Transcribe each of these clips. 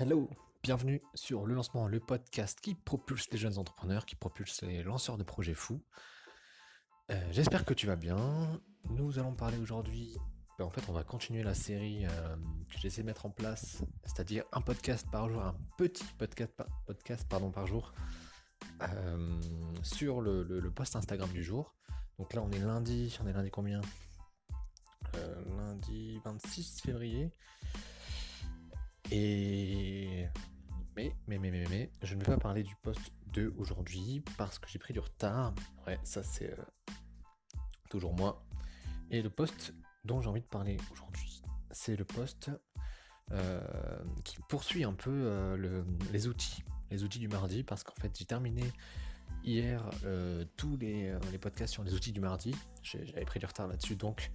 Hello, bienvenue sur le lancement, le podcast qui propulse les jeunes entrepreneurs, qui propulse les lanceurs de projets fous. Euh, j'espère que tu vas bien. Nous allons parler aujourd'hui, ben, en fait on va continuer la série euh, que j'essaie de mettre en place, c'est-à-dire un podcast par jour, un petit podcast, podcast pardon, par jour, euh, sur le, le, post Instagram du jour. Donc là on est lundi, on est lundi combien? Lundi 26 février. Et je ne vais pas parler du post 2 aujourd'hui parce que j'ai pris du retard. Ouais, ça c'est euh, toujours moi. Et le post dont j'ai envie de parler aujourd'hui, c'est le post euh, qui poursuit un peu euh, les outils, les outils du mardi, parce qu'en fait j'ai terminé hier tous les, podcasts sur les outils du mardi. J'avais pris du retard là-dessus, donc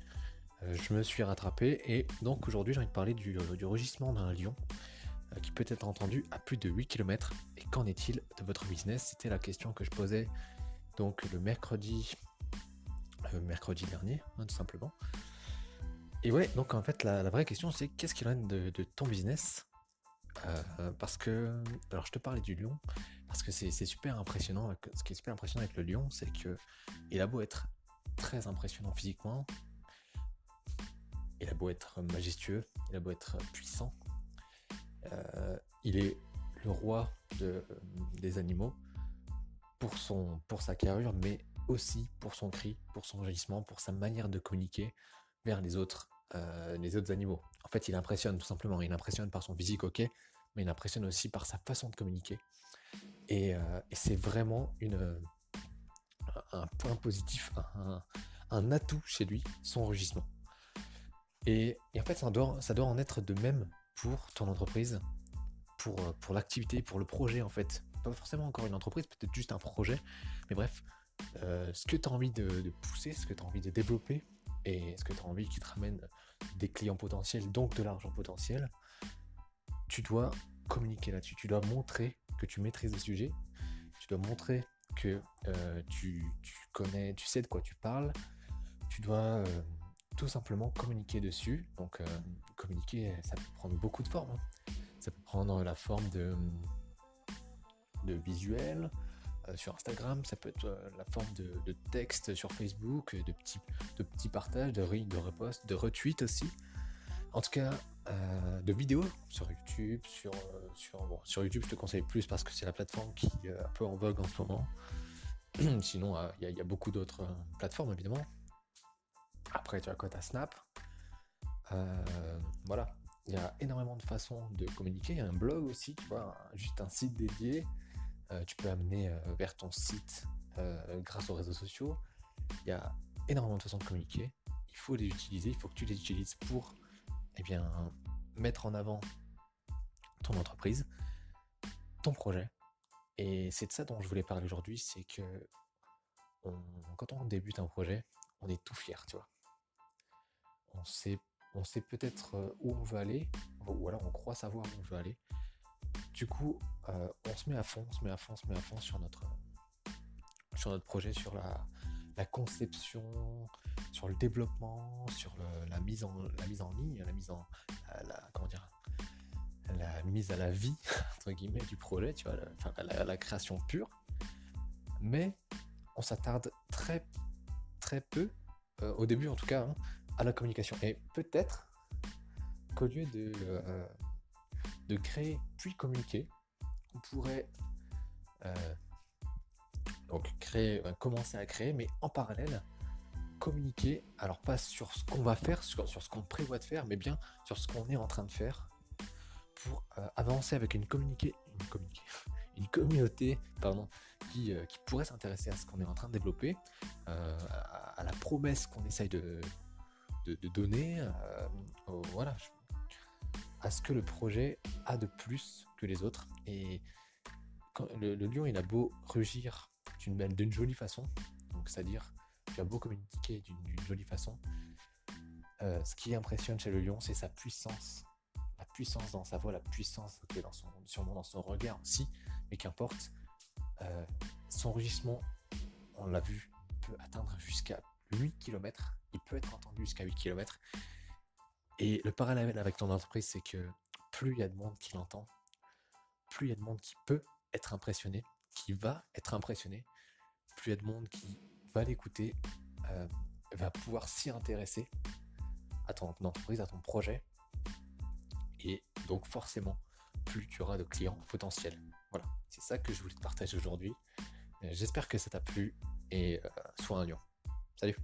je me suis rattrapé et donc aujourd'hui j'ai envie de parler du, euh, rugissement d'un lion qui peut être entendu à plus de 8 km. Et qu'en est-il de votre business? C'était la question que je posais donc le mercredi, mercredi dernier, hein, tout simplement. Et ouais, donc en fait la, vraie question c'est qu'est-ce qu'il en est de, ton business? Parce que, alors je te parlais du lion, parce que c'est super impressionnant. Ce qui est super impressionnant avec le lion, c'est que il a beau être très impressionnant physiquement, il a beau être majestueux, il a beau être puissant, euh, il est le roi des animaux pour, son, pour sa carrure, mais aussi pour son cri, pour son rugissement, pour sa manière de communiquer vers les autres, euh, les autres animaux. En fait, il impressionne tout simplement. Il impressionne par son physique, ok, mais il impressionne aussi par sa façon de communiquer. Et, euh, c'est vraiment un point positif, un, atout chez lui, son rugissement. Et, en fait, ça doit, ça doit en être de même pour ton entreprise, pour, euh, pour l'activité, pour le projet en fait. Pas forcément encore une entreprise, peut-être juste un projet. Mais bref, euh, ce que tu as envie de, pousser, ce que tu as envie de développer, et ce que tu as envie qui te ramène des clients potentiels, donc de l'argent potentiel, tu dois communiquer là-dessus. Tu dois montrer que tu maîtrises le sujet. Tu dois montrer que euh, tu, connais, tu sais de quoi tu parles. Tu dois tout simplement communiquer dessus. Donc euh, communiquer, ça peut prendre beaucoup de formes. Hein. Ça peut prendre la forme de, de visuel euh, sur Instagram, ça peut être euh, la forme de, texte sur Facebook, de petits, partages, de, de reposts, de retweets aussi. En tout cas, de vidéos sur YouTube. Sur YouTube, je te conseille plus parce que c'est la plateforme qui est un peu en vogue en ce moment. Sinon, il y, a beaucoup d'autres plateformes évidemment. Après, tu as quoi ta Snap. Euh, voilà. Il y a énormément de façons de communiquer. Il y a un blog aussi, tu vois, juste un site dédié. Euh, tu peux amener euh, vers ton site grâce aux réseaux sociaux. Il y a énormément de façons de communiquer. Il faut les utiliser. Il faut que tu les utilises pour eh bien, mettre en avant ton entreprise, ton projet. Et c'est de ça dont je voulais parler aujourd'hui, c'est que quand on débute un projet, on est tout fier, tu vois on sait, on sait peut-être euh, où on veut aller, ou alors on croit savoir où on veut aller. Du coup, euh, on se met à fond, on se met à fond, on se met à fond sur notre, sur notre projet, sur la, conception, sur le développement, sur la, mise en, la mise en ligne, la mise en, la, comment dire, la mise à la vie entre guillemets du projet, tu vois, la, la création pure. Mais on s'attarde très très peu, euh, au début en tout cas, hein, à la communication. Et peut-être qu'au lieu de, euh, créer puis communiquer, on pourrait euh, donc créer, euh, commencer à créer, mais en parallèle communiquer, alors pas sur ce qu'on va faire, sur, ce qu'on prévoit de faire, mais bien sur ce qu'on est en train de faire pour avancer avec une communiqué, une communiqué, une communauté pardon, qui, qui pourrait s'intéresser à ce qu'on est en train de développer, à, la promesse qu'on essaye de, de, donner euh, voilà, à ce que le projet a de plus que les autres. Et le, lion, il a beau rugir d'une jolie façon, donc c'est-à-dire tu as beau communiquer d'une jolie façon, euh, ce qui impressionne chez le lion, c'est sa puissance. La puissance dans sa voix, la puissance dans son, sûrement dans son regard aussi, mais qu'importe, euh, son rugissement, on l'a vu, peut atteindre jusqu'à 8 km. Il peut être entendu jusqu'à 8 km. Et le parallèle avec ton entreprise, c'est que plus il y a de monde qui l'entend, plus il y a de monde qui peut être impressionné, qui va être impressionné, plus il y a de monde qui va l'écouter, euh, va pouvoir s'y intéresser à ton entreprise, à ton projet. Et donc forcément, plus tu auras de clients potentiels. Voilà, c'est ça que je voulais te partager aujourd'hui. Euh, j'espère que ça t'a plu et euh, sois un lion. Salut